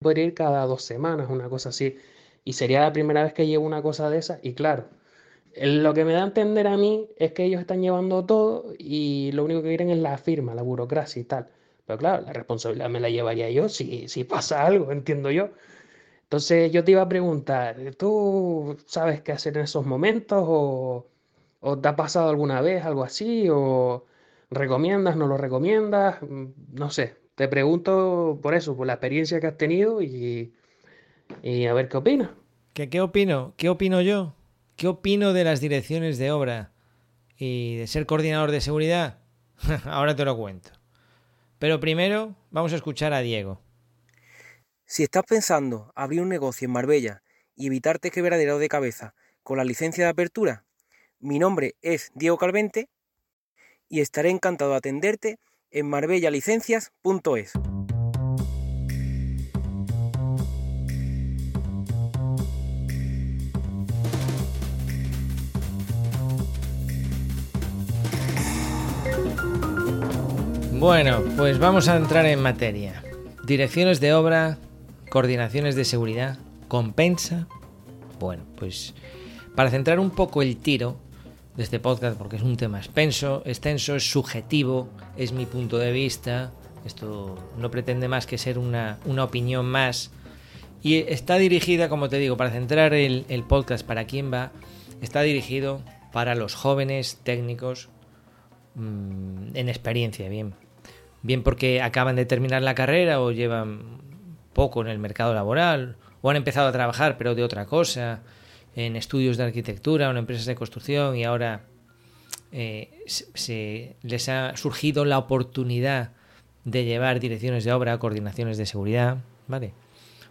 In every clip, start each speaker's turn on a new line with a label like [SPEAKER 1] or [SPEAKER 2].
[SPEAKER 1] podría ir cada dos semanas, una cosa así. Y sería la primera vez que llevo una cosa de esa. Y claro, lo que me da a entender a mí es que ellos están llevando todo y lo único que quieren es la firma, la burocracia y tal. Pero claro, la responsabilidad me la llevaría yo si, si pasa algo, entiendo yo. Entonces yo te iba a preguntar, ¿tú sabes qué hacer en esos momentos o, o te ha pasado alguna vez algo así o recomiendas, no lo recomiendas? Mm, No sé, te pregunto por eso, por la experiencia que has tenido y, y a ver qué opinas.
[SPEAKER 2] ¿Qué, ¿Qué opino? ¿Qué opino yo? ¿Qué opino de las direcciones de obra y de ser coordinador de seguridad? Ahora te lo cuento. Pero primero vamos a escuchar a Diego.
[SPEAKER 3] Si estás pensando abrir un negocio en Marbella y evitarte quebradero de cabeza con la licencia de apertura, mi nombre es Diego Calvente y estaré encantado de atenderte en marbellalicencias.es.
[SPEAKER 2] Bueno, pues vamos a entrar en materia. Direcciones de obra, coordinaciones de seguridad, compensa. Bueno, pues para centrar un poco el tiro de este podcast, porque es un tema extenso, extenso, es subjetivo, es mi punto de vista. Esto no pretende más que ser una, una opinión más. Y está dirigida, como te digo, para centrar el, el podcast para quién va, está dirigido para los jóvenes técnicos mmm, en experiencia, bien. Bien porque acaban de terminar la carrera o llevan poco en el mercado laboral o han empezado a trabajar pero de otra cosa, en estudios de arquitectura o en empresas de construcción y ahora eh, se, les ha surgido la oportunidad de llevar direcciones de obra, coordinaciones de seguridad, ¿vale?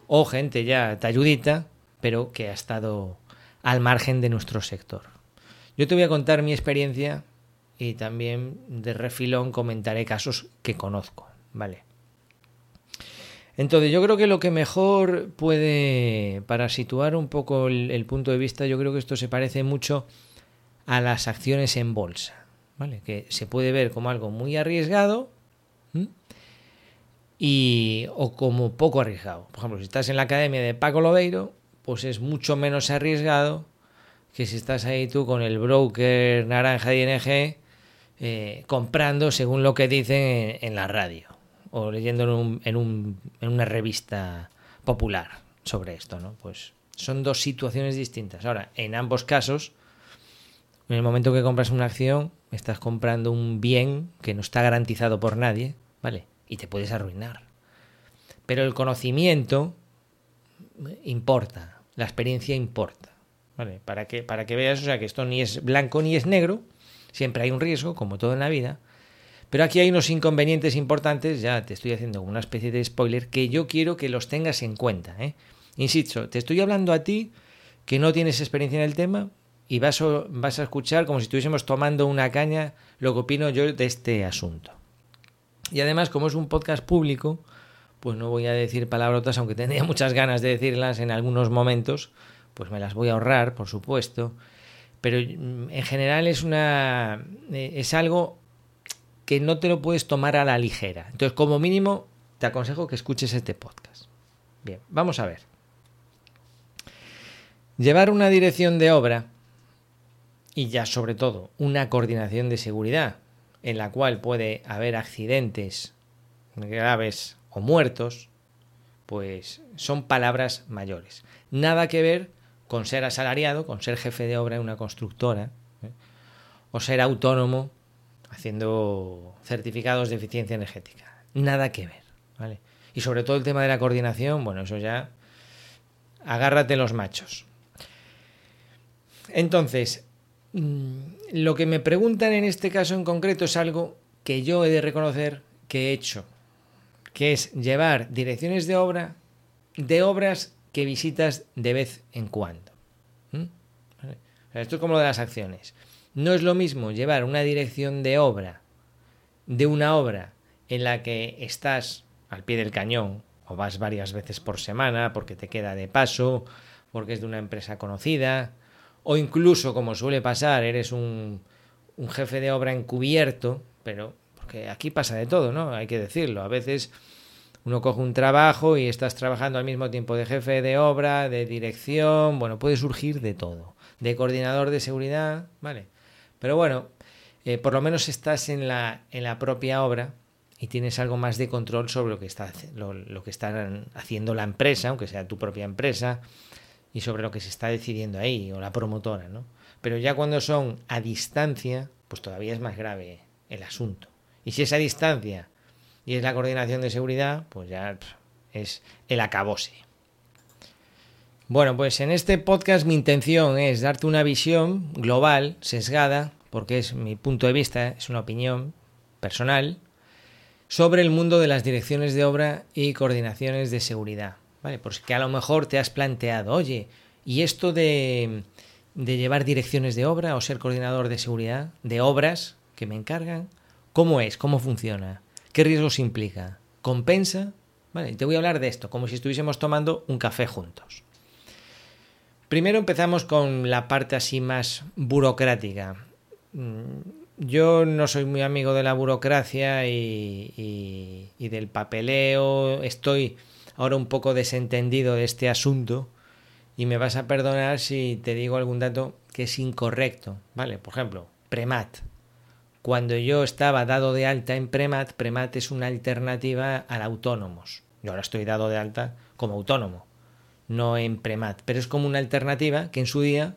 [SPEAKER 2] O gente ya talludita, pero que ha estado al margen de nuestro sector. Yo te voy a contar mi experiencia y también de refilón comentaré casos que conozco, ¿vale? Entonces yo creo que lo que mejor puede, para situar un poco el, punto de vista, yo creo que esto se parece mucho a las acciones en bolsa, ¿vale? Que se puede ver como algo muy arriesgado y o como poco arriesgado. Por ejemplo, si estás en la academia de Paco Lobeiro, pues es mucho menos arriesgado que si estás ahí tú con el broker naranja de ING eh, comprando según lo que dicen en, en la radio o leyendo en, en, un, en, una revista popular sobre esto, ¿no? Pues son dos situaciones distintas. Ahora, en ambos casos, en el momento que compras una acción, estás comprando un bien que no está garantizado por nadie, ¿vale? Y te puedes arruinar. Pero el conocimiento importa, la experiencia importa, ¿vale? Para que, para que veas, o sea, que esto ni es blanco ni es negro, siempre hay un riesgo, como todo en la vida, pero aquí hay unos inconvenientes importantes, ya te estoy haciendo una especie de spoiler, que yo quiero que los tengas en cuenta. ¿eh? Insisto, te estoy hablando a ti que no tienes experiencia en el tema y vas a, vas a escuchar como si estuviésemos tomando una caña lo que opino yo de este asunto. Y además, como es un podcast público, pues no voy a decir palabrotas, aunque tendría muchas ganas de decirlas en algunos momentos, pues me las voy a ahorrar, por supuesto. Pero en general es una es algo que no te lo puedes tomar a la ligera. Entonces, como mínimo, te aconsejo que escuches este podcast. Bien, vamos a ver. Llevar una dirección de obra y ya sobre todo una coordinación de seguridad en la cual puede haber accidentes graves o muertos, pues son palabras mayores. Nada que ver con ser asalariado, con ser jefe de obra en una constructora, ¿eh? o ser autónomo haciendo certificados de eficiencia energética. Nada que ver, ¿vale? Y sobre todo el tema de la coordinación, bueno, eso ya agárrate los machos. Entonces, lo que me preguntan en este caso en concreto es algo que yo he de reconocer que he hecho, que es llevar direcciones de obra de obras que visitas de vez en cuando. ¿Mm? Esto es como lo de las acciones. No es lo mismo llevar una dirección de obra de una obra en la que estás al pie del cañón o vas varias veces por semana porque te queda de paso, porque es de una empresa conocida, o incluso, como suele pasar, eres un, un jefe de obra encubierto, pero porque aquí pasa de todo, ¿no? Hay que decirlo. A veces uno coge un trabajo y estás trabajando al mismo tiempo de jefe de obra, de dirección, bueno, puede surgir de todo, de coordinador de seguridad, ¿vale? Pero bueno, eh, por lo menos estás en la, en la propia obra y tienes algo más de control sobre lo que, está, lo, lo que está haciendo la empresa, aunque sea tu propia empresa, y sobre lo que se está decidiendo ahí, o la promotora, ¿no? Pero ya cuando son a distancia, pues todavía es más grave el asunto. Y si es a distancia y es la coordinación de seguridad, pues ya es el acabose. Bueno, pues en este podcast mi intención es darte una visión global, sesgada, porque es mi punto de vista, es una opinión personal, sobre el mundo de las direcciones de obra y coordinaciones de seguridad. ¿Vale? Porque a lo mejor te has planteado, oye, ¿y esto de, de llevar direcciones de obra o ser coordinador de seguridad, de obras que me encargan, cómo es, cómo funciona, qué riesgos implica, compensa? Vale, te voy a hablar de esto, como si estuviésemos tomando un café juntos. Primero empezamos con la parte así más burocrática. Mm, yo no soy muy amigo de la burocracia y, del papeleo. Estoy ahora un poco desentendido de este asunto y me vas a perdonar si te digo algún dato que es incorrecto. ¿Vale? Por ejemplo, Premat. Cuando yo estaba dado de alta en Premat, Premat es una alternativa al autónomos. Yo ahora estoy dado de alta como autónomo, no en Premat, pero es como una alternativa que en su día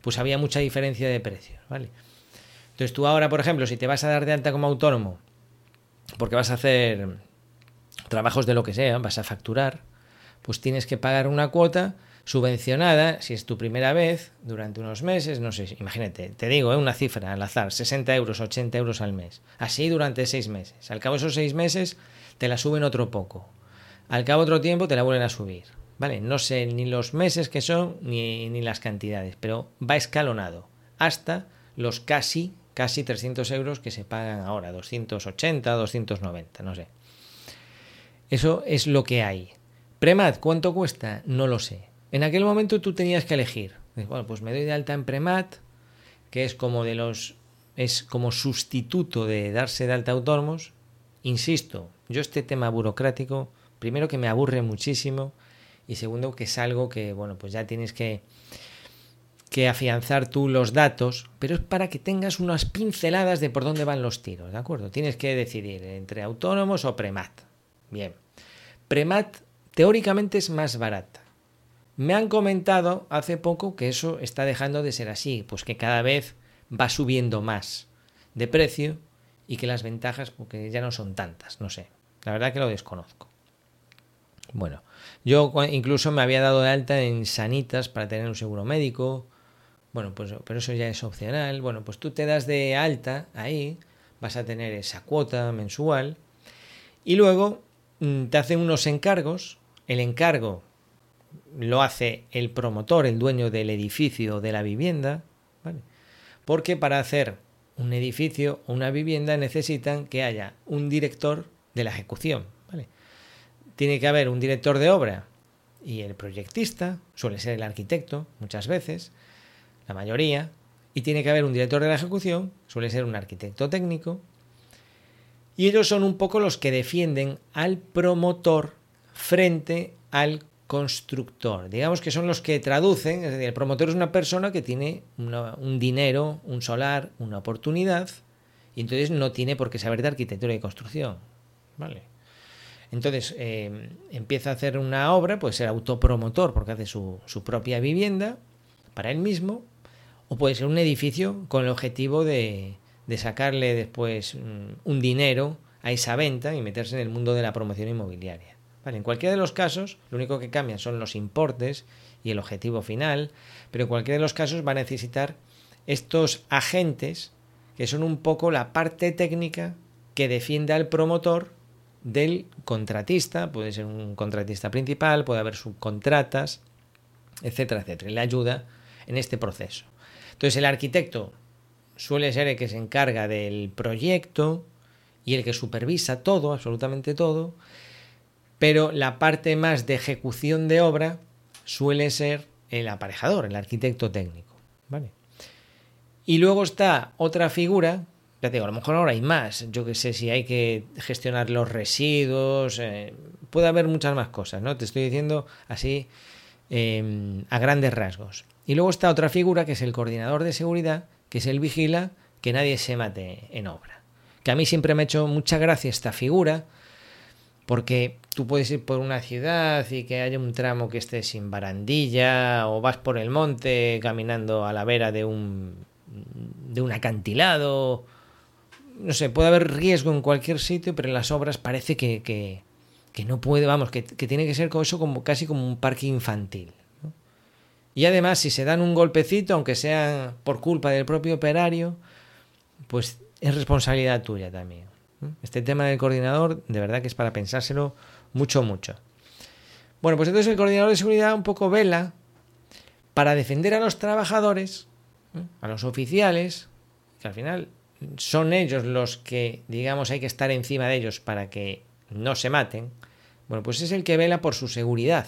[SPEAKER 2] pues había mucha diferencia de precios, ¿vale? Entonces tú ahora, por ejemplo, si te vas a dar de alta como autónomo, porque vas a hacer trabajos de lo que sea, vas a facturar, pues tienes que pagar una cuota subvencionada, si es tu primera vez, durante unos meses, no sé, imagínate, te digo, ¿eh? una cifra al azar, 60 euros, 80 euros al mes, así durante seis meses. Al cabo de esos seis meses te la suben otro poco, al cabo de otro tiempo te la vuelven a subir, ¿vale? No sé ni los meses que son ni, ni las cantidades, pero va escalonado hasta los casi casi 300 euros que se pagan ahora, 280, 290, no sé. Eso es lo que hay. Premat, ¿cuánto cuesta? No lo sé. En aquel momento tú tenías que elegir. Bueno, pues me doy de alta en Premat, que es como de los es como sustituto de darse de alta autónomos. Insisto, yo este tema burocrático, primero que me aburre muchísimo y segundo que es algo que, bueno, pues ya tienes que que afianzar tú los datos, pero es para que tengas unas pinceladas de por dónde van los tiros, ¿de acuerdo? Tienes que decidir entre autónomos o Premat. Bien. Premat teóricamente es más barata. Me han comentado hace poco que eso está dejando de ser así, pues que cada vez va subiendo más de precio y que las ventajas porque ya no son tantas, no sé. La verdad que lo desconozco. Bueno, yo incluso me había dado de alta en Sanitas para tener un seguro médico, bueno, pues pero eso ya es opcional. Bueno, pues tú te das de alta ahí, vas a tener esa cuota mensual y luego mm, te hacen unos encargos. El encargo lo hace el promotor, el dueño del edificio o de la vivienda, ¿vale? Porque para hacer un edificio o una vivienda necesitan que haya un director de la ejecución. Tiene que haber un director de obra y el proyectista, suele ser el arquitecto muchas veces, la mayoría, y tiene que haber un director de la ejecución, suele ser un arquitecto técnico, y ellos son un poco los que defienden al promotor frente al constructor. Digamos que son los que traducen, es decir, el promotor es una persona que tiene un dinero, un solar, una oportunidad, y entonces no tiene por qué saber de arquitectura y construcción. ¿Vale? Entonces eh, empieza a hacer una obra, puede ser autopromotor porque hace su, propia vivienda para él mismo, o puede ser un edificio con el objetivo de, sacarle después mm, un dinero a esa venta y meterse en el mundo de la promoción inmobiliaria. En cualquiera de los casos, lo único que cambia son los importes y el objetivo final, pero en cualquiera de los casos va a necesitar estos agentes que son un poco la parte técnica que defiende al promotor del contratista, puede ser un contratista principal, puede haber subcontratas, etcétera, etcétera, y le ayuda en este proceso. Entonces el arquitecto suele ser el que se encarga del proyecto y el que supervisa todo, absolutamente todo, pero la parte más de ejecución de obra suele ser el aparejador, el arquitecto técnico. ¿vale? Y luego está otra figura, ya a lo mejor ahora hay más. Yo que sé, si hay que gestionar los residuos, eh, puede haber muchas más cosas, ¿no? Te estoy diciendo así em, a grandes rasgos. Y luego está otra figura que es el coordinador de seguridad, que es el vigila que nadie se mate en obra. Que a mí siempre me ha hecho mucha gracia esta figura, porque tú puedes ir por una ciudad y que haya un tramo que esté sin barandilla, o vas por el monte caminando a la vera de un, de un acantilado. No sé, puede haber riesgo en cualquier sitio, pero en las obras parece que, que, que no puede, vamos, que, que, tiene que ser como eso como casi como un parque infantil. Y además, si se dan un golpecito, aunque sea por culpa del propio operario, pues es responsabilidad tuya también. Este tema del coordinador, de verdad que es para pensárselo mucho, mucho. Bueno, pues entonces el coordinador de seguridad un poco vela para defender a los trabajadores, a los oficiales, que al final son ellos los que, digamos, hay que estar encima de ellos para que no se maten. Bueno, pues es el que vela por su seguridad.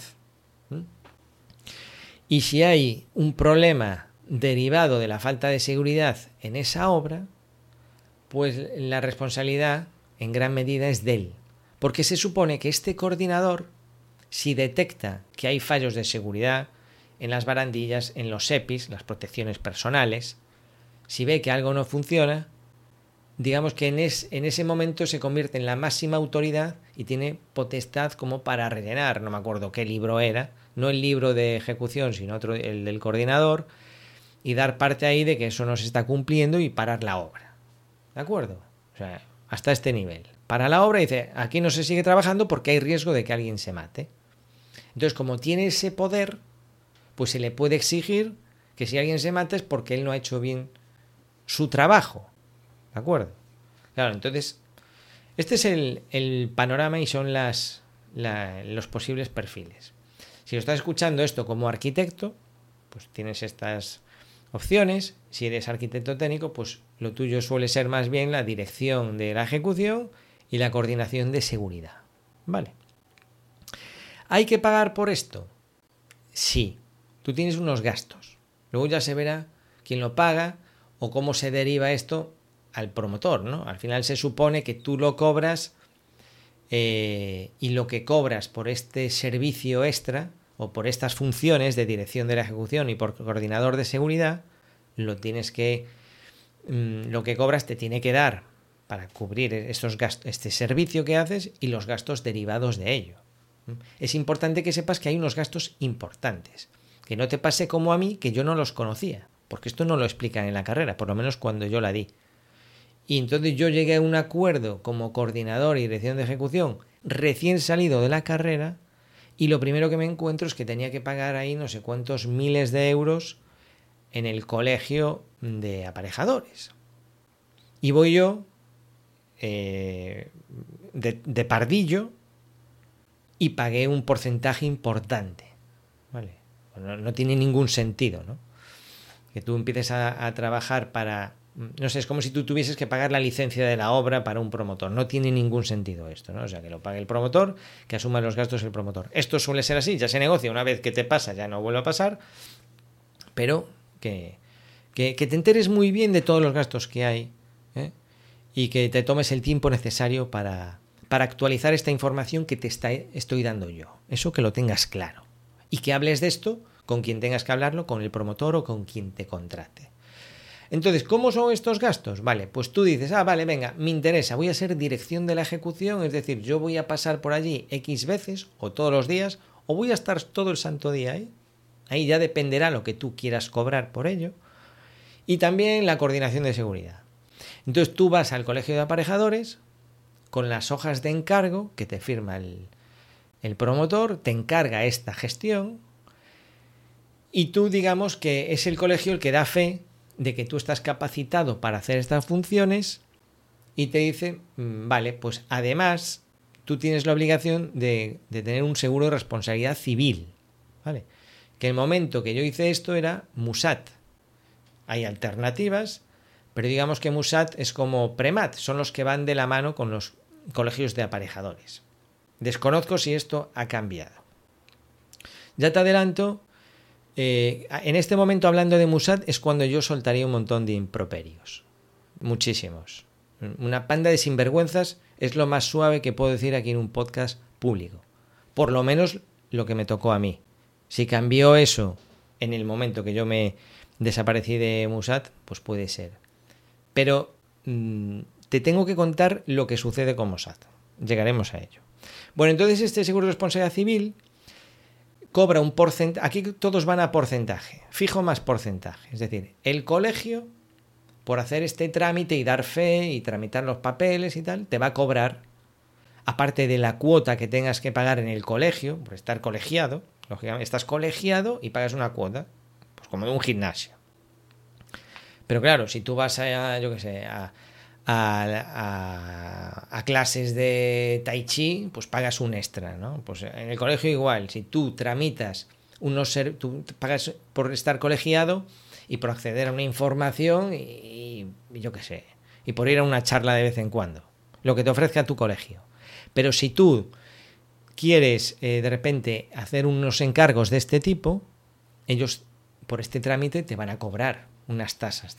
[SPEAKER 2] Y si hay un problema derivado de la falta de seguridad en esa obra, pues la responsabilidad en gran medida es de él. Porque se supone que este coordinador, si detecta que hay fallos de seguridad en las barandillas, en los EPIs, las protecciones personales, si ve que algo no funciona, digamos que en, en, ese momento se convierte en la máxima autoridad y tiene potestad como para rellenar, no me acuerdo qué libro era, no el libro de ejecución, sino otro, el del coordinador, y dar parte ahí de que eso no se está cumpliendo y parar la obra. ¿De acuerdo? O sea, hasta este nivel. Para la obra dice, aquí no se sigue trabajando porque hay riesgo de que alguien se mate. Entonces, como tiene ese poder, pues se le puede exigir que si alguien se mate es porque él no ha hecho bien su trabajo. ¿De acuerdo? Claro, entonces, este es el, el panorama y son las, la, los posibles perfiles. Si estás escuchando esto como arquitecto, pues tienes estas opciones. Si eres arquitecto técnico, pues lo tuyo suele ser más bien la dirección de la ejecución y la coordinación de seguridad. ¿Vale? ¿Hay que pagar por esto? Sí. Tú tienes unos gastos. Luego ya se verá quién lo paga o cómo se deriva esto al promotor, ¿no? Al final se supone que tú lo cobras eh, y lo que cobras por este servicio extra o por estas funciones de dirección de la ejecución y por coordinador de seguridad, lo tienes que mm, lo que cobras te tiene que dar para cubrir estos gastos, este servicio que haces y los gastos derivados de ello. Es importante que sepas que hay unos gastos importantes, que no te pase como a mí que yo no los conocía, porque esto no lo explican en la carrera, por lo menos cuando yo la di. Y entonces yo llegué a un acuerdo como coordinador y dirección de ejecución recién salido de la carrera y lo primero que me encuentro es que tenía que pagar ahí no sé cuántos miles de euros en el colegio de aparejadores. Y voy yo eh, de, pardillo y pagué un porcentaje importante. ¿vale? No, tiene ningún sentido, ¿no? Que tú empieces a trabajar para no sé, es como si tú tuvieses que pagar la licencia de la obra para un promotor. No tiene ningún sentido esto, ¿no? O sea, que lo pague el promotor, que asuma los gastos el promotor. Esto suele ser así, ya se negocia, una vez que te pasa ya no vuelve a pasar, pero que, que, te enteres muy bien de todos los gastos que hay ¿eh? y que te tomes el tiempo necesario para, para actualizar esta información que te está, estoy dando yo. Eso que lo tengas claro. Y que hables de esto con quien tengas que hablarlo, con el promotor o con quien te contrate. Entonces, ¿cómo son estos gastos? Vale, pues tú dices, ah, vale, venga, me interesa, voy a ser dirección de la ejecución, es decir, yo voy a pasar por allí X veces o todos los días, o voy a estar todo el santo día ahí. Ahí ya dependerá lo que tú quieras cobrar por ello. Y también la coordinación de seguridad. Entonces tú vas al colegio de aparejadores con las hojas de encargo que te firma el, el promotor, te encarga esta gestión y tú digamos que es el colegio el que da fe de que tú estás capacitado para hacer estas funciones y te dice, mm, vale, pues además tú tienes la obligación de, tener un seguro de responsabilidad civil, ¿vale? Que el momento que yo hice esto era Musat. Hay alternativas, pero digamos que Musat es como Premat, son los que van de la mano con los colegios de aparejadores. Desconozco si esto ha cambiado. Ya te adelanto eh, en este momento hablando de Musat es cuando yo soltaría un montón de improperios. muchísimos. Una panda de sinvergüenzas es lo más suave que puedo decir aquí en un podcast público. Por lo menos lo que me tocó a mí. Si cambió eso en el momento que yo me desaparecí de Musat, pues puede ser. Pero mm, te tengo que contar lo que sucede con Mossad. Llegaremos a ello. Bueno, entonces este seguro de responsabilidad civil cobra un porcentaje. Aquí todos van a porcentaje, fijo más porcentaje. Es decir, el colegio, por hacer este trámite y dar fe y tramitar los papeles y tal, te va a cobrar, aparte de la cuota que tengas que pagar en el colegio, por estar colegiado, lógicamente estás colegiado y pagas una cuota, pues como de un gimnasio. Pero claro, si tú vas a, yo qué sé, a, a, clases de tai chi, pues pagas un extra, ¿no? Pues en el colegio igual, si tú tramitas unos tú pagas por estar colegiado y por acceder a una información y, yo qué sé, y por ir a una charla de vez en cuando, lo que te ofrezca tu colegio. Pero si tú quieres eh, de repente hacer unos encargos de este tipo, ellos por este trámite te van a cobrar unas tasas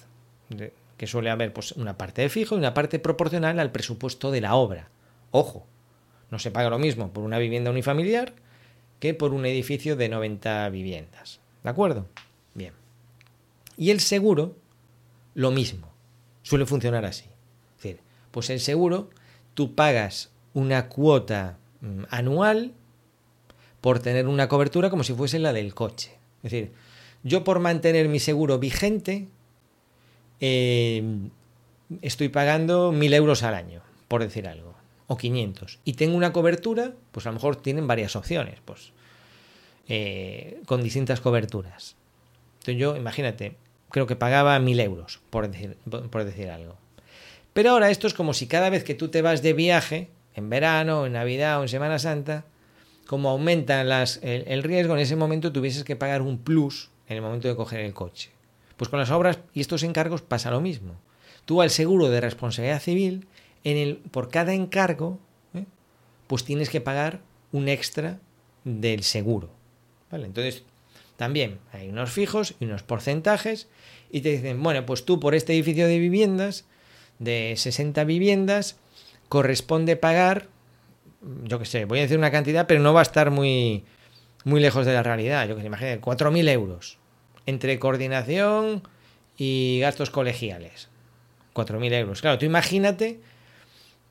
[SPEAKER 2] que suele haber pues, una parte de fijo y una parte proporcional al presupuesto de la obra. Ojo, no se paga lo mismo por una vivienda unifamiliar que por un edificio de 90 viviendas. ¿De acuerdo? Bien. Y el seguro, lo mismo. Suele funcionar así. Es decir, pues el seguro, tú pagas una cuota mm, anual por tener una cobertura como si fuese la del coche. Es decir, yo por mantener mi seguro vigente, eh, estoy pagando mil euros al año, por decir algo, o 500, y tengo una cobertura, pues a lo mejor tienen varias opciones, pues eh, con distintas coberturas. Entonces yo, imagínate, creo que pagaba mil euros, por decir, por decir algo. Pero ahora esto es como si cada vez que tú te vas de viaje, en verano, en Navidad o en Semana Santa, como aumenta las, el, el riesgo, en ese momento tuvieses que pagar un plus en el momento de coger el coche. Pues con las obras y estos encargos pasa lo mismo. Tú al seguro de responsabilidad civil, en el, por cada encargo, ¿eh? pues tienes que pagar un extra del seguro. ¿Vale? Entonces, también hay unos fijos y unos porcentajes y te dicen, bueno, pues tú por este edificio de viviendas, de 60 viviendas, corresponde pagar, yo qué sé, voy a decir una cantidad, pero no va a estar muy, muy lejos de la realidad. Yo que sé, imagínate, 4.000 euros entre coordinación y gastos colegiales. 4.000 euros. Claro, tú imagínate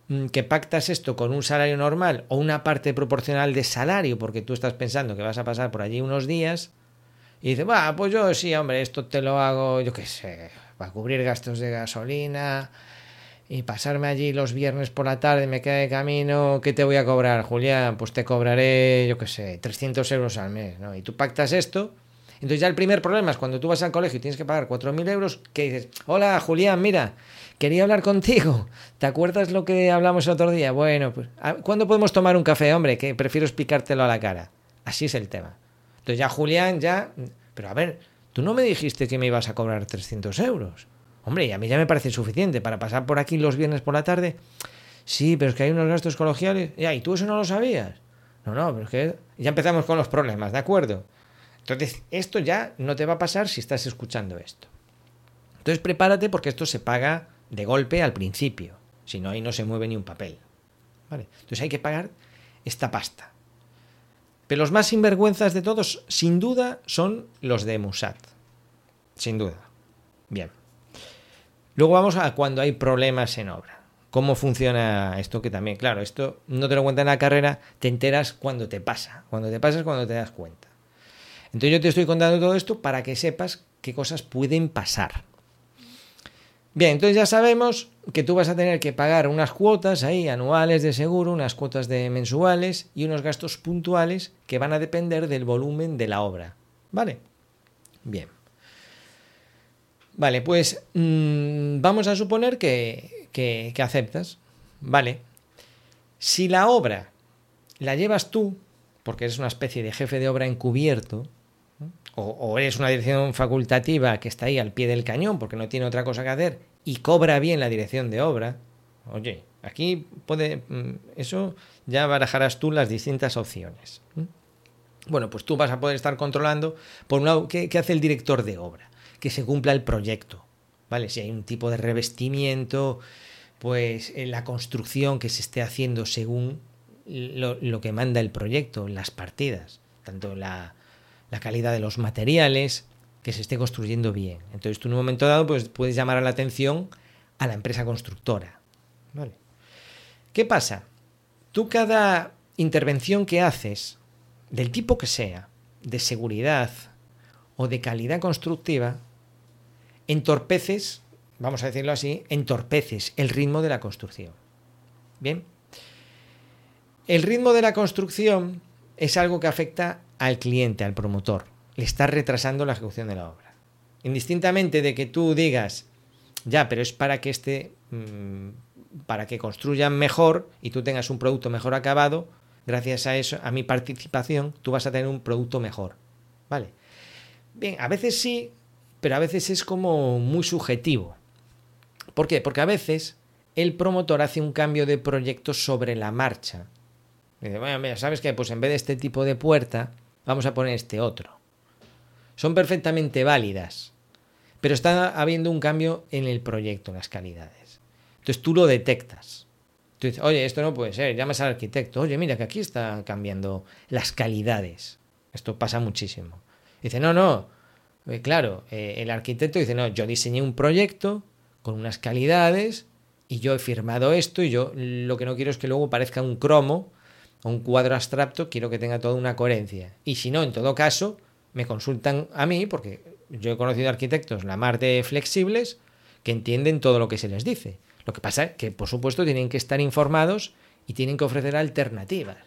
[SPEAKER 2] mm, que pactas esto con un salario normal o una parte proporcional de salario, porque tú estás pensando que vas a pasar por allí unos días, y dices, va, pues yo sí, hombre, esto te lo hago, yo qué sé, para cubrir gastos de gasolina y pasarme allí los viernes por la tarde, me queda de camino, ¿qué te voy a cobrar, Julián? Pues te cobraré, yo qué sé, 300 euros al mes, ¿no? Y tú pactas esto entonces ya el primer problema es cuando tú vas al colegio y tienes que pagar 4.000 euros, que dices, hola Julián, mira, quería hablar contigo. ¿Te acuerdas lo que hablamos el otro día? Bueno, pues, ¿cuándo podemos tomar un café, hombre? Que prefiero explicártelo a la cara. Así es el tema. Entonces ya Julián, ya... Pero a ver, tú no me dijiste que me ibas a cobrar 300 euros. Hombre, y a mí ya me parece suficiente para pasar por aquí los viernes por la tarde. Sí, pero es que hay unos gastos colegiales. Ya, ¿y tú eso no lo sabías? No, no, pero es que ya empezamos con los problemas, ¿de acuerdo? Entonces, esto ya no te va a pasar si estás escuchando esto. Entonces, prepárate porque esto se paga de golpe al principio. Si no, ahí no se mueve ni un papel. ¿Vale? Entonces hay que pagar esta pasta. Pero los más sinvergüenzas de todos, sin duda, son los de Musat. Sin duda. Bien. Luego vamos a cuando hay problemas en obra. ¿Cómo funciona esto? Que también, claro, esto no te lo cuenta en la carrera, te enteras cuando te pasa. Cuando te pasa es cuando te das cuenta. Entonces yo te estoy contando todo esto para que sepas qué cosas pueden pasar. Bien, entonces ya sabemos que tú vas a tener que pagar unas cuotas ahí anuales de seguro, unas cuotas de mensuales y unos gastos puntuales que van a depender del volumen de la obra. ¿Vale? Bien. Vale, pues mm, vamos a suponer que, que aceptas. Vale. Si la obra la llevas tú, porque eres una especie de jefe de obra encubierto, o, eres una dirección facultativa que está ahí al pie del cañón porque no tiene otra cosa que hacer y cobra bien la dirección de obra, oye, aquí puede, mm, eso ya barajarás tú las distintas opciones. Bueno, pues tú vas a poder estar controlando, por un lado, ¿qué, hace el director de obra? Que se cumpla el proyecto. ¿vale? Si hay un tipo de revestimiento, pues en la construcción que se esté haciendo según lo, que manda el proyecto, las partidas, tanto la, la, calidad de los materiales, que se esté construyendo bien. Entonces tú en un momento dado pues, puedes llamar la atención a la empresa constructora. ¿vale? ¿Qué pasa? Tú cada intervención que haces, del tipo que sea, de seguridad o de calidad constructiva, entorpeces, vamos a decirlo así, entorpeces el ritmo de la construcción. Bien. El ritmo de la construcción es algo que afecta al cliente, al promotor. Le está retrasando la ejecución de la obra. Indistintamente de que tú digas, ya, pero es para que este, mm, para que construyan mejor y tú tengas un producto mejor acabado, gracias a eso, a mi participación, tú vas a tener un producto mejor. ¿Vale? Bien, a veces sí, pero a veces es como muy subjetivo. ¿Por qué? Porque a veces el promotor hace un cambio de proyecto sobre la marcha Dice, bueno, mira, ¿sabes qué? Pues en vez de este tipo de puerta, vamos a poner este otro. Son perfectamente válidas, pero está habiendo un cambio en el proyecto, en las calidades. Entonces tú lo detectas. Tú dices, oye, esto no puede ser, llamas al arquitecto, oye, mira que aquí están cambiando las calidades. Esto pasa muchísimo. Dice, no, no, eh, claro, eh, el arquitecto dice, no, yo diseñé un proyecto con unas calidades y yo he firmado esto y yo lo que no quiero es que luego parezca un cromo un cuadro abstracto, quiero que tenga toda una coherencia. Y si no, en todo caso, me consultan a mí, porque yo he conocido arquitectos la mar de flexibles que entienden todo lo que se les dice. Lo que pasa es que, por supuesto, tienen que estar informados y tienen que ofrecer alternativas.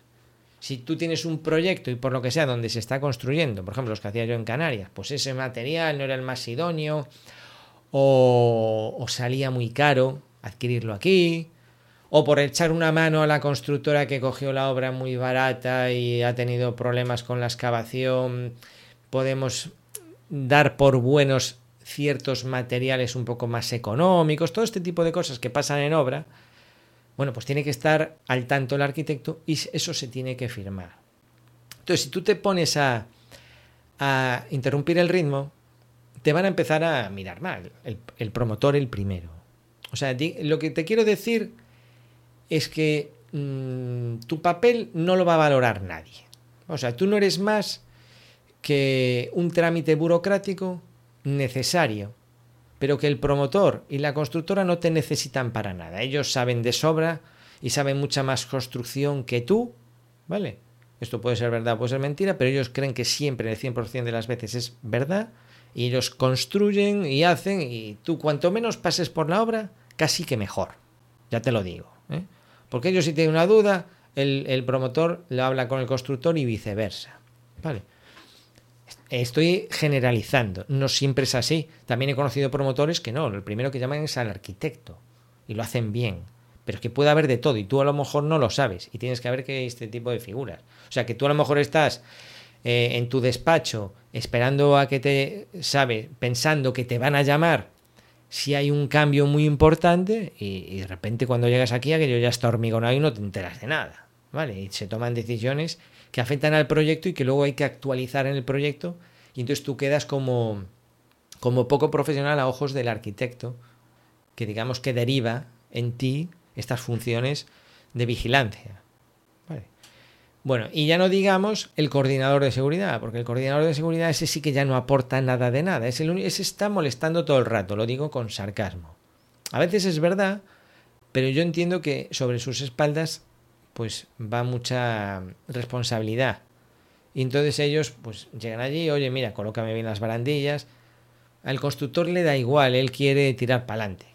[SPEAKER 2] Si tú tienes un proyecto y por lo que sea donde se está construyendo, por ejemplo, los que hacía yo en Canarias, pues ese material no era el más idóneo o, o salía muy caro adquirirlo aquí, o por echar una mano a la constructora que cogió la obra muy barata y ha tenido problemas con la excavación, podemos dar por buenos ciertos materiales un poco más económicos, todo este tipo de cosas que pasan en obra, bueno, pues tiene que estar al tanto el arquitecto y eso se tiene que firmar. Entonces, si tú te pones a, a interrumpir el ritmo, te van a empezar a mirar mal, el, el promotor el primero. O sea, lo que te quiero decir es que mm, tu papel no lo va a valorar nadie. O sea, tú no eres más que un trámite burocrático necesario, pero que el promotor y la constructora no te necesitan para nada. Ellos saben de sobra y saben mucha más construcción que tú, ¿vale? Esto puede ser verdad, puede ser mentira, pero ellos creen que siempre, el 100% de las veces es verdad, y ellos construyen y hacen, y tú cuanto menos pases por la obra, casi que mejor. Ya te lo digo. ¿eh? Porque ellos si tienen una duda, el, promotor lo habla con el constructor y viceversa. Vale. Estoy generalizando, no siempre es así. También he conocido promotores que no, el primero que llaman es al arquitecto y lo hacen bien. Pero es que puede haber de todo y tú a lo mejor no lo sabes y tienes que ver que este tipo de figuras. O sea, que tú a lo mejor estás eh, en tu despacho esperando a que te, sabe, pensando que te van a llamar si hay un cambio muy importante y, de repente cuando llegas aquí aquello ya está hormigonado y no te enteras de nada, ¿vale? Y se toman decisiones que afectan al proyecto y que luego hay que actualizar en el proyecto y entonces tú quedas como, como poco profesional a ojos del arquitecto que digamos que deriva en ti estas funciones de vigilancia. Bueno, y ya no digamos el coordinador de seguridad, porque el coordinador de seguridad ese sí que ya no aporta nada de nada, ese, ese está molestando todo el rato, lo digo con sarcasmo. A veces es verdad, pero yo entiendo que sobre sus espaldas pues va mucha responsabilidad. Y entonces ellos pues llegan allí, oye, mira, colócame bien las barandillas. Al constructor le da igual, él quiere tirar para adelante.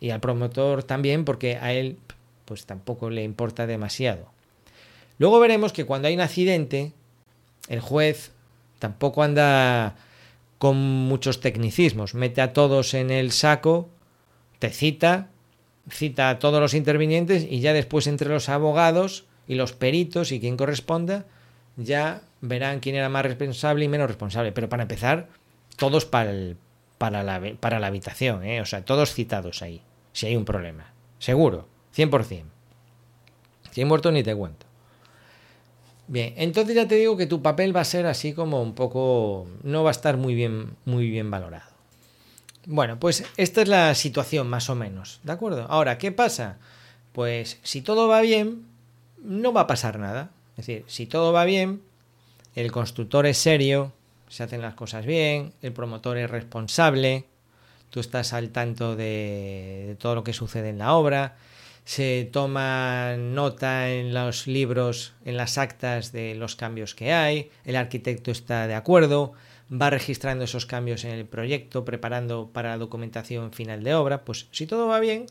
[SPEAKER 2] Y al promotor también, porque a él pues tampoco le importa demasiado. Luego veremos que cuando hay un accidente, el juez tampoco anda con muchos tecnicismos, mete a todos en el saco, te cita, cita a todos los intervinientes y ya después entre los abogados y los peritos y quien corresponda, ya verán quién era más responsable y menos responsable. Pero para empezar, todos para, la habitación, ¿eh? o sea, todos citados ahí, si hay un problema. Seguro, 100%. Si hay muerto ni te cuento. Bien, entonces ya te digo que tu papel va a ser así como un poco. no va a estar muy bien, muy bien valorado. Bueno, pues esta es la situación más o menos, ¿de acuerdo? Ahora, ¿qué pasa? Pues si todo va bien, no va a pasar nada. Es decir, si todo va bien, el constructor es serio, se hacen las cosas bien, el promotor es responsable, tú estás al tanto de, todo lo que sucede en la obra, se toma nota en los libros, en las actas de los cambios que hay, el arquitecto está de acuerdo, va registrando esos cambios en el proyecto, preparando para la documentación final de obra, pues si todo va bien,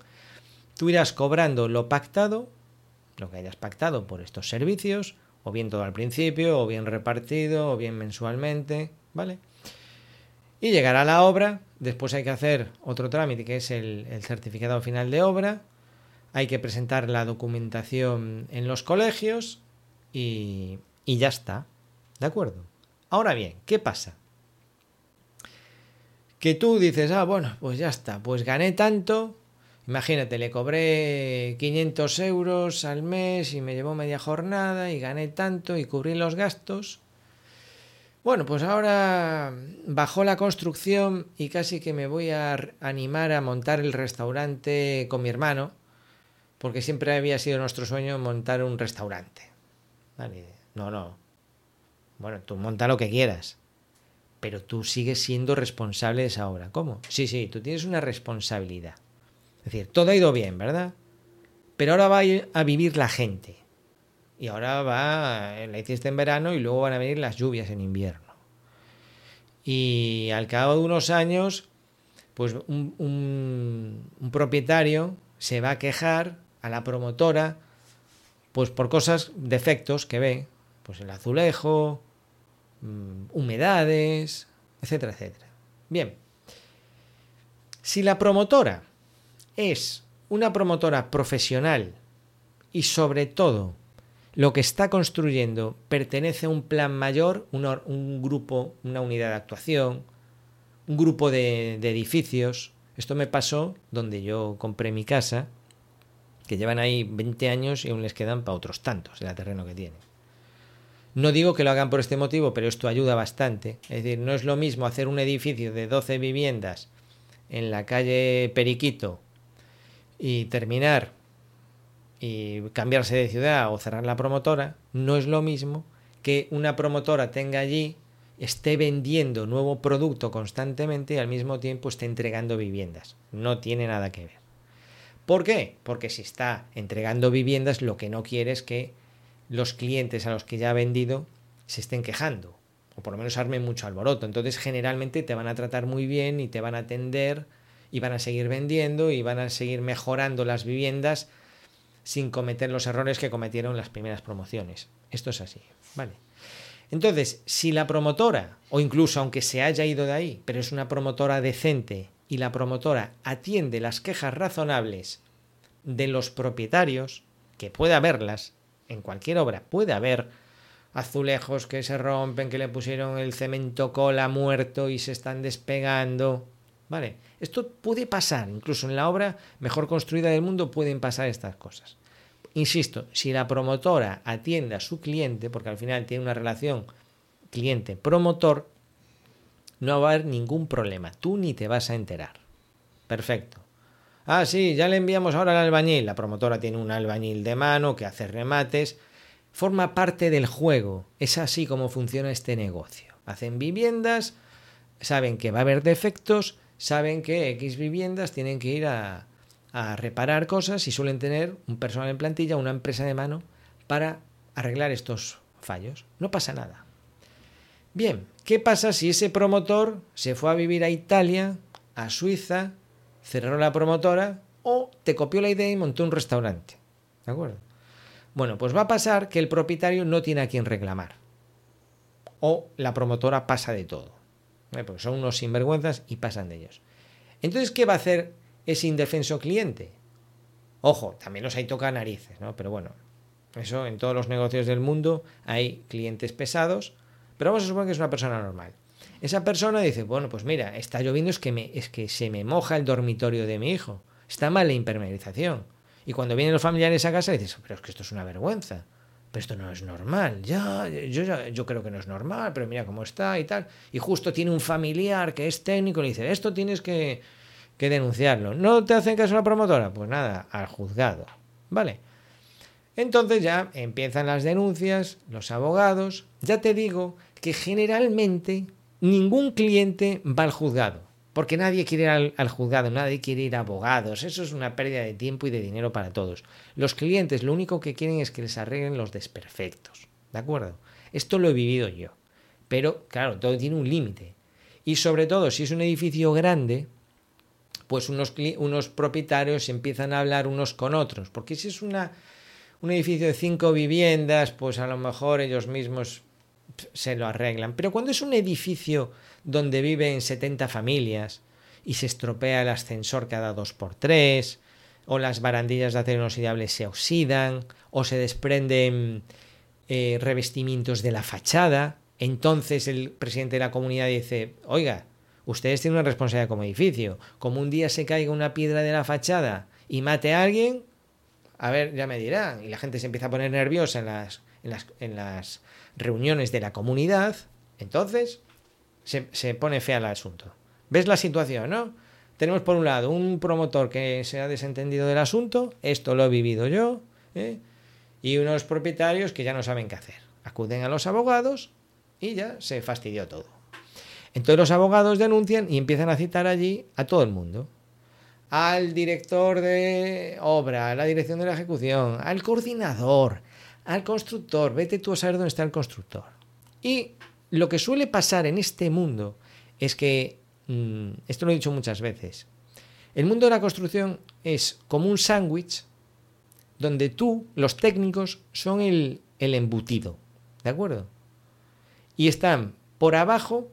[SPEAKER 2] tú irás cobrando lo pactado, lo que hayas pactado por estos servicios, o bien todo al principio, o bien repartido, o bien mensualmente, ¿vale? Y llegará la obra, después hay que hacer otro trámite que es el, el certificado final de obra, hay que presentar la documentación en los colegios y, ya está, ¿de acuerdo? Ahora bien, ¿qué pasa? Que tú dices, ah, bueno, pues ya está, pues gané tanto, Imagínate, le cobré 500 euros al mes y me llevó media jornada y gané tanto y cubrí los gastos. Bueno, pues ahora bajó la construcción y casi que me voy a animar a montar el restaurante con mi hermano, porque siempre había sido nuestro sueño montar un restaurante. No, no. Bueno, tú monta lo que quieras, pero tú sigues siendo responsable de esa obra. ¿Cómo? Sí, sí, tú tienes una responsabilidad. Es decir, todo ha ido bien, ¿verdad? Pero ahora va a vivir la gente. Y ahora va, la hiciste en verano y luego van a venir las lluvias en invierno. Y al cabo de unos años, pues un, un, propietario se va a quejar a la promotora, pues por cosas, defectos que ve, pues el azulejo, mm, humedades, etcétera, etcétera. Bien, si la promotora es una promotora profesional y sobre todo lo que está construyendo pertenece a un plan mayor, un, grupo, una unidad de actuación, un grupo de, de, edificios. Esto me pasó donde yo compré mi casa, que llevan ahí 20 años y aún les quedan para otros tantos el terreno que tienen. No digo que lo hagan por este motivo, pero esto ayuda bastante. Es decir, no es lo mismo hacer un edificio de 12 viviendas en la calle Periquito y terminar y cambiarse de ciudad o cerrar la promotora, no es lo mismo que una promotora tenga allí, esté vendiendo nuevo producto constantemente y al mismo tiempo esté entregando viviendas. No tiene nada que ver. ¿Por qué? Porque si está entregando viviendas, lo que no quiere es que los clientes a los que ya ha vendido se estén quejando o por lo menos armen mucho alboroto. Entonces generalmente te van a tratar muy bien y te van a atender y van a seguir vendiendo y van a seguir mejorando las viviendas sin cometer los errores que cometieron las primeras promociones. Esto es así, ¿vale? Entonces, si la promotora, o incluso aunque se haya ido de ahí, pero es una promotora decente y la promotora atiende las quejas razonables de los propietarios, que puede haberlas en cualquier obra, puede haber azulejos que se rompen, que le pusieron el cemento cola muerto y se están despegando, ¿vale? Esto puede pasar, incluso en la obra mejor construida del mundo pueden pasar estas cosas. Insisto, si la promotora atiende a su cliente, porque al final tiene una relación cliente-promotor, no va a haber ningún problema. Tú ni te vas a enterar. Perfecto. Ah, sí, ya le enviamos ahora al albañil. La promotora tiene un albañil de mano que hace remates. Forma parte del juego. Es así como funciona este negocio. Hacen viviendas, saben que va a haber defectos, saben que X viviendas tienen que ir a, reparar cosas y suelen tener un personal en plantilla, una empresa de mano para arreglar estos fallos. No pasa nada. Bien, ¿qué pasa si ese promotor se fue a vivir a Italia, a Suiza, cerró la promotora o te copió la idea y montó un restaurante? ¿De acuerdo? Bueno, pues va a pasar que el propietario no tiene a quien reclamar. O la promotora pasa de todo. Eh, porque son unos sinvergüenzas y pasan de ellos. Entonces, ¿qué va a hacer ese indefenso cliente? Ojo, también los hay toca narices, ¿no? Pero bueno, eso en todos los negocios del mundo hay clientes pesados, pero vamos a suponer que es una persona normal. Esa persona dice, bueno, pues mira, está lloviendo, es que, es que se me moja el dormitorio de mi hijo. Está mal la impermeabilización. Y cuando vienen los familiares a casa dices, pero es que esto es una vergüenza. pero esto no es normal, ya yo, yo creo que no es normal, pero mira cómo está y tal. Y justo tiene un familiar que es técnico y le dice, esto tienes que, que denunciarlo. ¿No te hacen caso la promotora? Pues nada, al juzgado. ¿Vale? Entonces ya empiezan las denuncias, los abogados. Ya te digo que generalmente ningún cliente va al juzgado. Porque nadie quiere ir al, juzgado, nadie quiere ir a abogados. Eso es una pérdida de tiempo y de dinero para todos. Los clientes lo único que quieren es que les arreglen los desperfectos. ¿De acuerdo? Esto lo he vivido yo. Pero, claro, todo tiene un límite. Y sobre todo, si es un edificio grande, pues unos, unos propietarios empiezan a hablar unos con otros. Porque si es una, un edificio de cinco viviendas, pues a lo mejor ellos mismos se lo arreglan. Pero cuando es un edificio donde viven 70 familias y se estropea el ascensor cada dos por tres, o las barandillas de acero inoxidable se oxidan, o se desprenden eh, revestimientos de la fachada, entonces el presidente de la comunidad dice, oiga, ustedes tienen una responsabilidad como edificio, como un día se caiga una piedra de la fachada y mate a alguien, a ver, ya me dirán, y la gente se empieza a poner nerviosa en las, en las, en las reuniones de la comunidad, entonces se, pone fea el asunto. ¿Ves la situación, no? Tenemos por un lado un promotor que se ha desentendido del asunto, esto lo he vivido yo, ¿eh? y unos propietarios que ya no saben qué hacer. Acuden a los abogados y ya se fastidió todo. Entonces los abogados denuncian y empiezan a citar allí a todo el mundo. Al director de obra, a la dirección de la ejecución, al coordinador, al constructor. Vete tú a saber dónde está el constructor. Y lo que suele pasar en este mundo es que, mm, esto lo he dicho muchas veces, el mundo de la construcción es como un sándwich donde tú, los técnicos, son el, el embutido, ¿de acuerdo? Y están por abajo,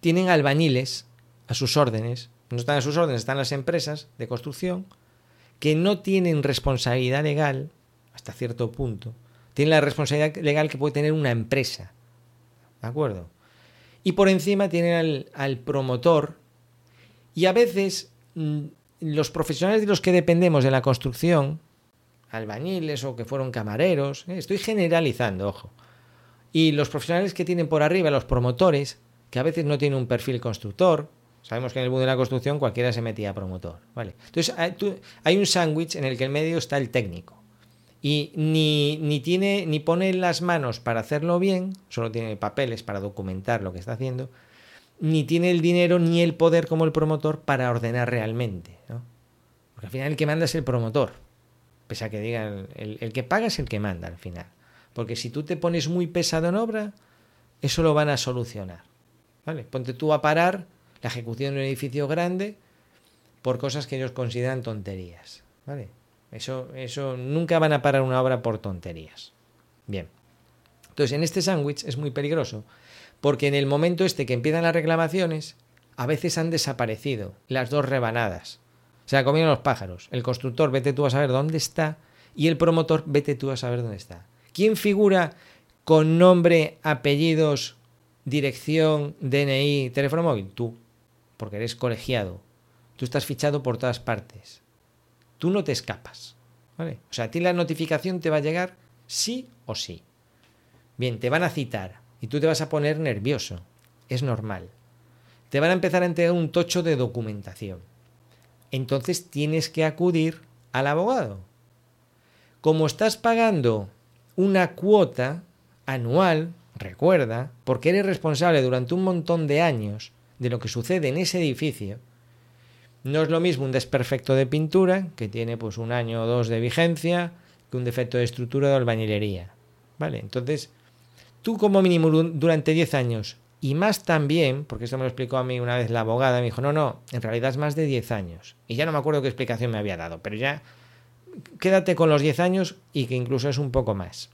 [SPEAKER 2] tienen albañiles a sus órdenes, no están a sus órdenes, están las empresas de construcción, que no tienen responsabilidad legal, hasta cierto punto, tienen la responsabilidad legal que puede tener una empresa. ¿De acuerdo? Y por encima tienen al, promotor. Y a veces mm, los profesionales de los que dependemos de la construcción, albañiles o que fueron camareros, ¿eh? estoy generalizando, ojo. Y los profesionales que tienen por arriba, los promotores, que a veces no tienen un perfil constructor, sabemos que en el mundo de la construcción cualquiera se metía a promotor, ¿vale? Entonces hay un sándwich en el que en medio está el técnico y ni, ni, tiene ni pone las manos para hacerlo bien, solo tiene papeles para documentar lo que está haciendo, ni tiene el dinero ni el poder como el promotor para ordenar realmente. ¿no? Porque al final el que manda es el promotor, pese a que digan, el, el que paga es el que manda al final. Porque si tú te pones muy pesado en obra, eso lo van a solucionar. ¿Vale? Ponte tú a parar la ejecución de un edificio grande por cosas que ellos consideran tonterías. ¿Vale? Eso, eso nunca van a parar una obra por tonterías. Bien. Entonces, en este sándwich es muy peligroso, porque en el momento este que empiezan las reclamaciones, a veces han desaparecido las dos rebanadas. O sea, comieron los pájaros. El constructor, vete tú a saber dónde está, y el promotor, vete tú a saber dónde está. ¿Quién figura con nombre, apellidos, dirección, DNI, teléfono móvil? Tú, porque eres colegiado. Tú estás fichado por todas partes tú no te escapas. ¿vale? O sea, a ti la notificación te va a llegar sí o sí. Bien, te van a citar y tú te vas a poner nervioso. Es normal. Te van a empezar a entregar un tocho de documentación. Entonces tienes que acudir al abogado. Como estás pagando una cuota anual, recuerda, porque eres responsable durante un montón de años de lo que sucede en ese edificio, no es lo mismo un desperfecto de pintura, que tiene pues un año o dos de vigencia, que un defecto de estructura de albañilería. ¿Vale? Entonces, tú como mínimo durante 10 años, y más también, porque esto me lo explicó a mí una vez la abogada, me dijo, no, no, en realidad es más de 10 años. Y ya no me acuerdo qué explicación me había dado, pero ya quédate con los 10 años y que incluso es un poco más.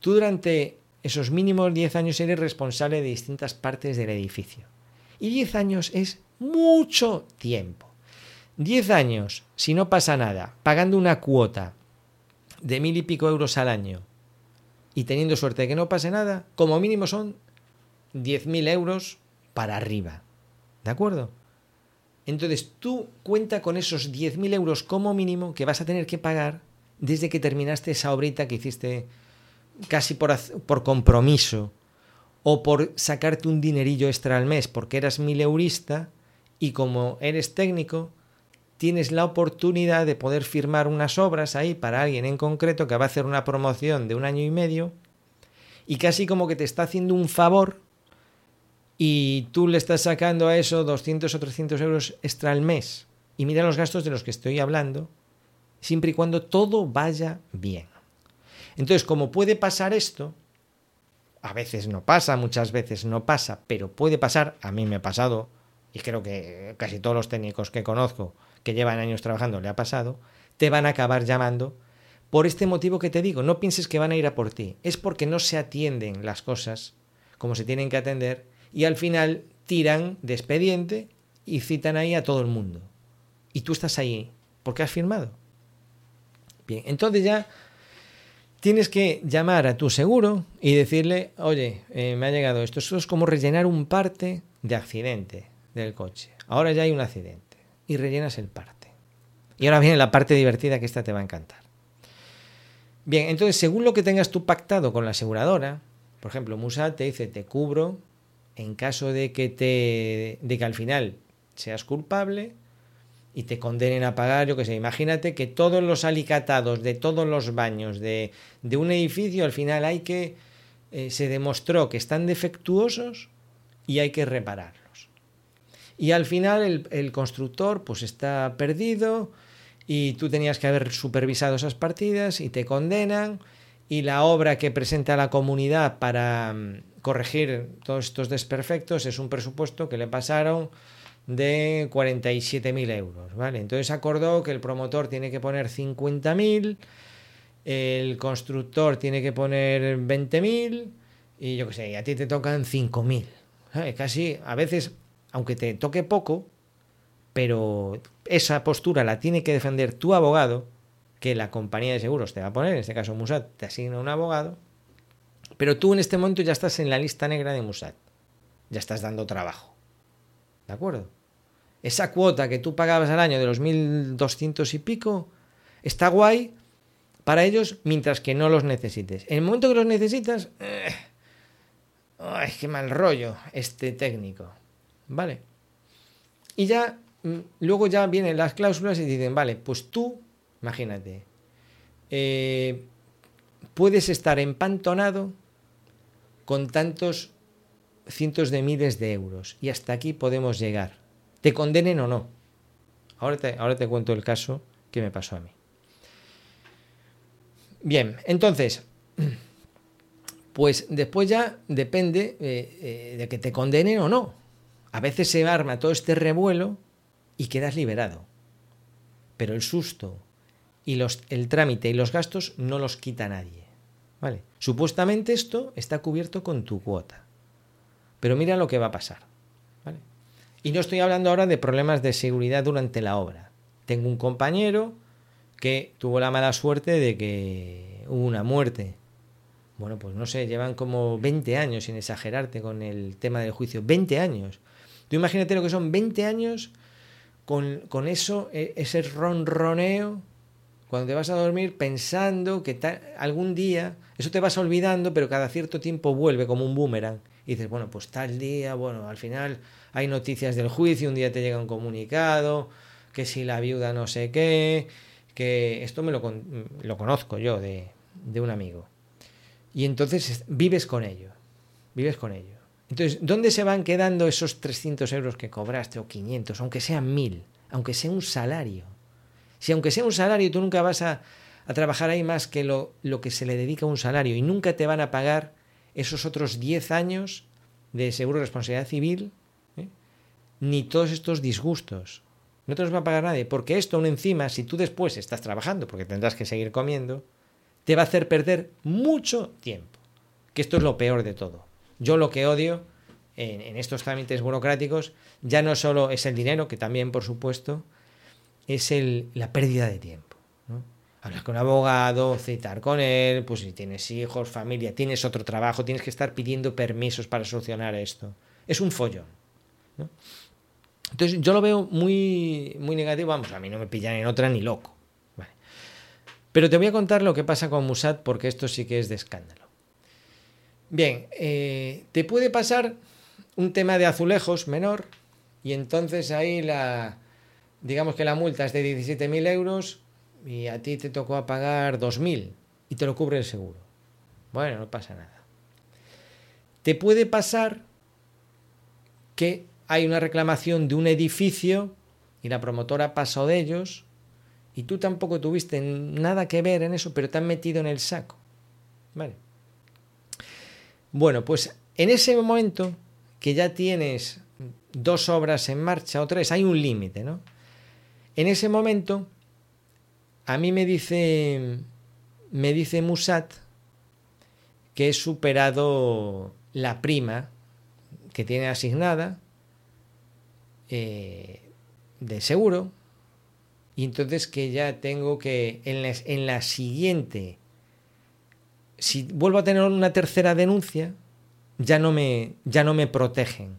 [SPEAKER 2] Tú durante esos mínimos 10 años eres responsable de distintas partes del edificio. Y 10 años es mucho tiempo. 10 años, si no pasa nada, pagando una cuota de mil y pico euros al año y teniendo suerte de que no pase nada, como mínimo son 10.000 euros para arriba. ¿De acuerdo? Entonces tú cuenta con esos 10.000 euros como mínimo que vas a tener que pagar desde que terminaste esa obrita que hiciste casi por, por compromiso o por sacarte un dinerillo extra al mes porque eras mileurista y como eres técnico, tienes la oportunidad de poder firmar unas obras ahí para alguien en concreto que va a hacer una promoción de un año y medio y casi como que te está haciendo un favor y tú le estás sacando a eso 200 o 300 euros extra al mes. Y mira los gastos de los que estoy hablando, siempre y cuando todo vaya bien. Entonces, como puede pasar esto, a veces no pasa, muchas veces no pasa, pero puede pasar, a mí me ha pasado, y creo que casi todos los técnicos que conozco que llevan años trabajando le ha pasado, te van a acabar llamando por este motivo que te digo, no pienses que van a ir a por ti, es porque no se atienden las cosas como se tienen que atender y al final tiran de expediente y citan ahí a todo el mundo. Y tú estás ahí porque has firmado. Bien, entonces ya tienes que llamar a tu seguro y decirle, oye, eh, me ha llegado esto. Esto es como rellenar un parte de accidente del coche. Ahora ya hay un accidente. Y rellenas el parte. Y ahora viene la parte divertida que esta te va a encantar. Bien, entonces según lo que tengas tú pactado con la aseguradora, por ejemplo, Musa te dice te cubro en caso de que te de que al final seas culpable y te condenen a pagar, yo que sé, imagínate que todos los alicatados de todos los baños de, de un edificio al final hay que eh, se demostró que están defectuosos y hay que repararlos. Y al final el, constructor pues está perdido, y tú tenías que haber supervisado esas partidas y te condenan y la obra que presenta la comunidad para mm, corregir todos estos desperfectos es un presupuesto que le pasaron de 47.000 euros, ¿vale? Entonces acordó que el promotor tiene que poner 50.000, el constructor tiene que poner 20.000 y yo qué sé, y a ti te tocan 5.000. Casi, a veces, aunque te toque poco, pero esa postura la tiene que defender tu abogado, que la compañía de seguros te va a poner, en este caso Musat te asigna un abogado, pero tú en este momento ya estás en la lista negra de Musat, ya estás dando trabajo. ¿De acuerdo? Esa cuota que tú pagabas al año de los 1.200 y pico está guay para ellos mientras que no los necesites. En el momento que los necesitas, eh, ¡ay, qué mal rollo este técnico! ¿Vale? Y ya Mm, luego ya vienen las cláusulas y dicen, vale, pues tú, imagínate, eh, puedes estar empantonado con tantos cientos de miles de euros y hasta aquí podemos llegar. Te condenen o no. Ahora te, ahora te cuento el caso que me pasó a mí. Bien, entonces, pues después ya depende eh, eh, de que te condenen o no. A veces se arma todo este revuelo y quedas liberado. Pero el susto y los, el trámite y los gastos no los quita nadie. ¿Vale? Supuestamente esto está cubierto con tu cuota. Pero mira lo que va a pasar. ¿vale? Y no estoy hablando ahora de problemas de seguridad durante la obra. Tengo un compañero que tuvo la mala suerte de que hubo una muerte. Bueno, pues no sé, llevan como 20 años, sin exagerarte, con el tema del juicio. 20 años. Tú imagínate lo que son 20 años con, eso, e, ese ronroneo, cuando te vas a dormir pensando que algún día, eso te vas olvidando, pero cada cierto tiempo vuelve como un boomerang. Y dices, bueno, pues tal día, bueno, al final hay noticias del juicio, un día te llega un comunicado, que si la viuda no sé qué, que esto me lo, lo conozco yo de, de un amigo. Y entonces vives con ello, vives con ello. Entonces, ¿dónde se van quedando esos 300 euros que cobraste o 500, aunque sean 1000, aunque sea un salario? Si aunque sea un salario, tú nunca vas a, trabajar ahí más que lo, lo, que se le dedica a un salario y nunca te van a pagar esos otros 10 años de seguro de responsabilidad civil, ¿eh? ni todos estos disgustos. No te los va a pagar nadie, porque esto aún encima, si tú después estás trabajando, porque tendrás que seguir comiendo, te va a hacer perder mucho tiempo. Que esto es lo peor de todo. Yo lo que odio en, estos trámites burocráticos ya no solo es el dinero, que también, por supuesto, es la pérdida de tiempo. Hablar con un abogado, citar con él, pues si tienes hijos, familia, tienes otro trabajo, tienes que estar pidiendo permisos para solucionar esto. Es un follón. Entonces yo lo veo muy, muy negativo. Vamos, a mí no me pillan en otra ni loco. Pero te voy a contar lo que pasa con Musat porque esto sí que es de escándalo. Bien, eh, te puede pasar un tema de azulejos menor y entonces ahí la, digamos que la multa es de 17.000 euros y a ti te tocó a pagar 2.000 y te lo cubre el seguro. Bueno, no pasa nada. Te puede pasar que hay una reclamación de un edificio y la promotora pasó de ellos y tú tampoco tuviste nada que ver en eso, pero te han metido en el saco. Vale. Bueno, pues en ese momento que ya tienes dos obras en marcha o tres, hay un límite, ¿no? En ese momento, a mí me dice, me dice Musat que he superado la prima que tiene asignada eh, de seguro y entonces que ya tengo que en en la siguiente si vuelvo a tener una tercera denuncia, ya no me, ya no me protegen.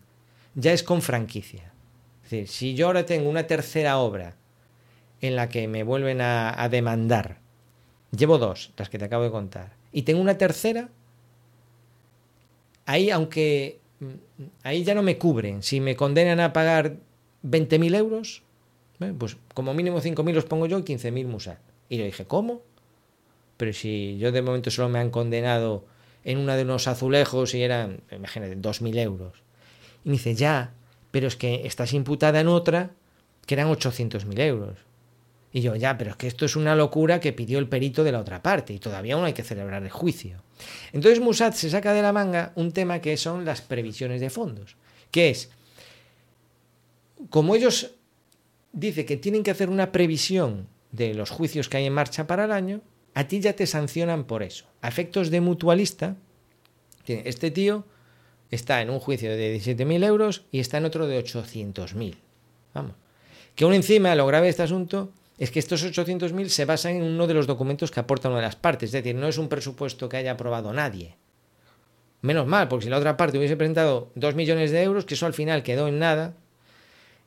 [SPEAKER 2] Ya es con franquicia. Es decir, si yo ahora tengo una tercera obra en la que me vuelven a, a demandar, llevo dos, las que te acabo de contar, y tengo una tercera, ahí aunque ahí ya no me cubren. Si me condenan a pagar 20.000 euros, ¿eh? pues como mínimo 5.000 los pongo yo y 15.000 Musat. Y yo dije, ¿cómo? Pero si yo de momento solo me han condenado en una de unos azulejos y eran, imagínate, 2.000 euros. Y me dice, ya, pero es que estás imputada en otra que eran 800.000 euros. Y yo, ya, pero es que esto es una locura que pidió el perito de la otra parte y todavía aún hay que celebrar el juicio. Entonces Musat se saca de la manga un tema que son las previsiones de fondos, que es, como ellos dicen que tienen que hacer una previsión de los juicios que hay en marcha para el año, a ti ya te sancionan por eso. A efectos de mutualista, este tío está en un juicio de 17.000 euros y está en otro de 800.000. Vamos. Que aún encima, lo grave de este asunto es que estos 800.000 se basan en uno de los documentos que aporta una de las partes. Es decir, no es un presupuesto que haya aprobado nadie. Menos mal, porque si la otra parte hubiese presentado 2 millones de euros, que eso al final quedó en nada,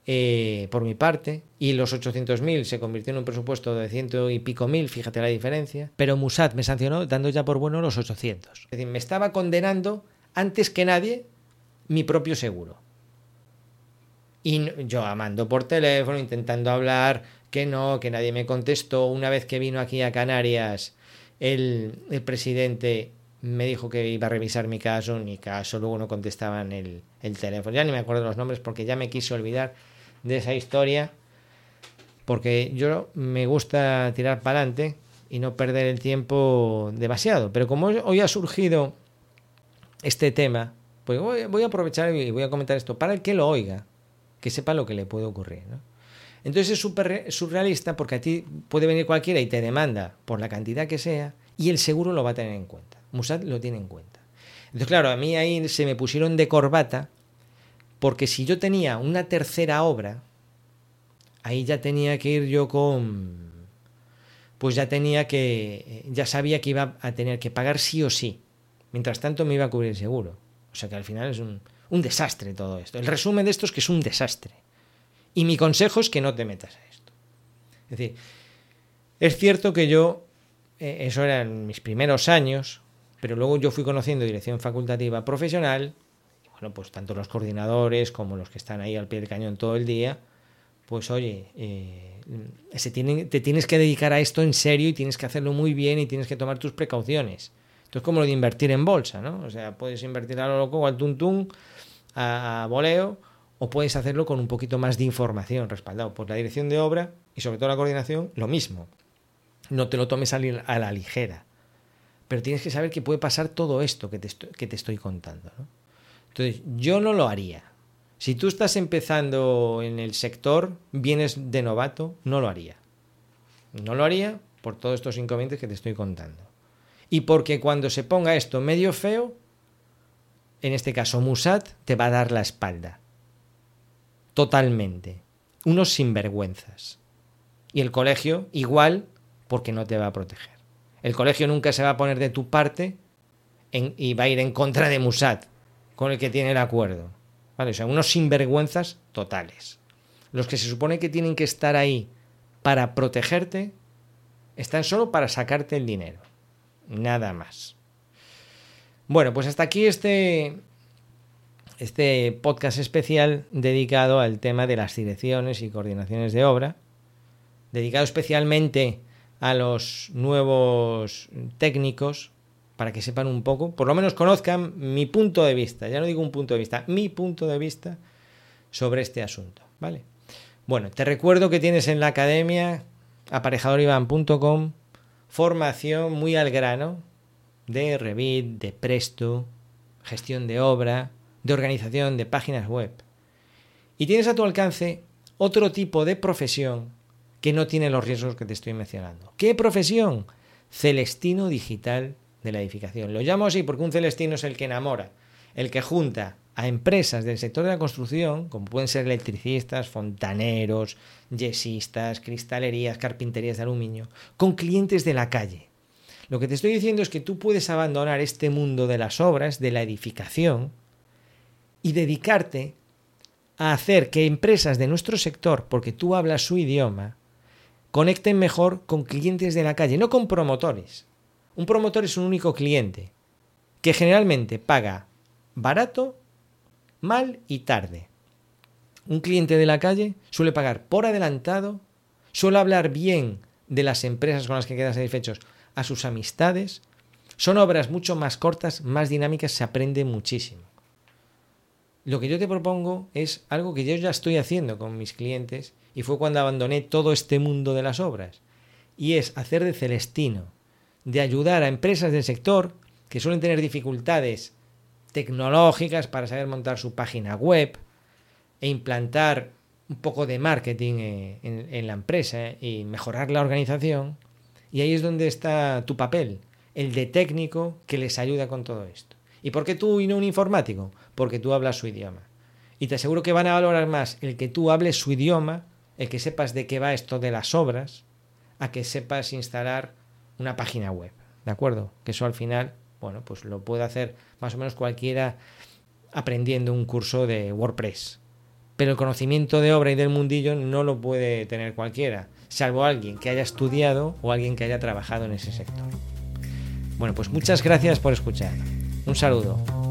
[SPEAKER 2] eh, por mi parte, y los 800.000 se convirtió en un presupuesto de ciento y pico mil, fíjate la diferencia, pero Musat me sancionó dando ya por bueno los 800. Es decir, me estaba condenando antes que nadie mi propio seguro. Y yo amando por teléfono, intentando hablar, que no, que nadie me contestó. Una vez que vino aquí a Canarias, el, el presidente me dijo que iba a revisar mi caso, mi caso, luego no contestaban el, el teléfono. Ya ni me acuerdo los nombres porque ya me quiso olvidar de esa historia, porque yo me gusta tirar para adelante y no perder el tiempo demasiado. Pero como hoy ha surgido este tema, pues voy, a aprovechar y voy a comentar esto para el que lo oiga, que sepa lo que le puede ocurrir. Entonces es súper surrealista porque a ti puede venir cualquiera y te demanda por la cantidad que sea y el seguro lo va a tener en cuenta. Musad lo tiene en cuenta. Entonces, claro, a mí ahí se me pusieron de corbata porque si yo tenía una tercera obra, ahí ya tenía que ir yo con... Pues ya tenía que... Ya sabía que iba a tener que pagar sí o sí. Mientras tanto me iba a cubrir seguro. O sea que al final es un, desastre todo esto. El resumen de esto es que es un desastre. Y mi consejo es que no te metas a esto. Es decir, es cierto que yo, eh, eso era en mis primeros años, pero luego yo fui conociendo dirección facultativa profesional bueno, pues tanto los coordinadores como los que están ahí al pie del cañón todo el día, pues oye, eh, te tienes que dedicar a esto en serio y tienes que hacerlo muy bien y tienes que tomar tus precauciones. Esto es como lo de invertir en bolsa, ¿no? O sea, puedes invertir a lo loco o al tuntún, a, a voleo, o puedes hacerlo con un poquito más de información respaldado por la dirección de obra y sobre todo la coordinación, lo mismo. No te lo tomes a la ligera. Pero tienes que saber que puede pasar todo esto que te estoy, que te estoy contando. ¿no? Entonces, yo no lo haría. Si tú estás empezando en el sector, vienes de novato, no lo haría. No lo haría por todos estos inconvenientes que te estoy contando. Y porque cuando se ponga esto medio feo, en este caso Musat te va a dar la espalda. Totalmente. Unos sinvergüenzas. Y el colegio igual porque no te va a proteger. El colegio nunca se va a poner de tu parte y va a ir en contra de Musat con el que tiene el acuerdo. ¿Vale? O sea, unos sinvergüenzas totales. Los que se supone que tienen que estar ahí para protegerte, están solo para sacarte el dinero. Nada más. Bueno, pues hasta aquí este, este podcast especial dedicado al tema de las direcciones y coordinaciones de obra, dedicado especialmente a los nuevos técnicos para que sepan un poco, por lo menos conozcan mi punto de vista, ya no digo un punto de vista, mi punto de vista sobre este asunto, ¿vale? Bueno, te recuerdo que tienes en la academia aparejadorivan.com formación muy al grano de Revit, de Presto, gestión de obra, de organización de páginas web. Y tienes a tu alcance otro tipo de profesión que no tiene los riesgos que te estoy mencionando. ¿Qué profesión? Celestino digital de la edificación. Lo llamo así porque un celestino es el que enamora, el que junta a empresas del sector de la construcción, como pueden ser electricistas, fontaneros, yesistas, cristalerías, carpinterías de aluminio, con clientes de la calle. Lo que te estoy diciendo es que tú puedes abandonar este mundo de las obras, de la edificación, y dedicarte a hacer que empresas de nuestro sector, porque tú hablas su idioma, conecten mejor con clientes de la calle, no con promotores. Un promotor es un único cliente, que generalmente paga barato, mal y tarde. Un cliente de la calle suele pagar por adelantado, suele hablar bien de las empresas con las que quedan satisfechos a sus amistades. Son obras mucho más cortas, más dinámicas, se aprende muchísimo. Lo que yo te propongo es algo que yo ya estoy haciendo con mis clientes y fue cuando abandoné todo este mundo de las obras. Y es hacer de Celestino, de ayudar a empresas del sector que suelen tener dificultades tecnológicas para saber montar su página web e implantar un poco de marketing eh, en, la empresa y mejorar la organización. Y ahí es donde está tu papel, el de técnico que les ayuda con todo esto. ¿Y por qué tú y no un informático? Porque tú hablas su idioma. Y te aseguro que van a valorar más el que tú hables su idioma, el que sepas de qué va esto de las obras, a que sepas instalar una página web, ¿de acuerdo? Que eso al final, bueno, pues lo puede hacer más o menos cualquiera aprendiendo un curso de WordPress. Pero el conocimiento de obra y del mundillo no lo puede tener cualquiera, salvo alguien que haya estudiado o alguien que haya trabajado en ese sector. Bueno, pues muchas gracias por escuchar. Un saludo.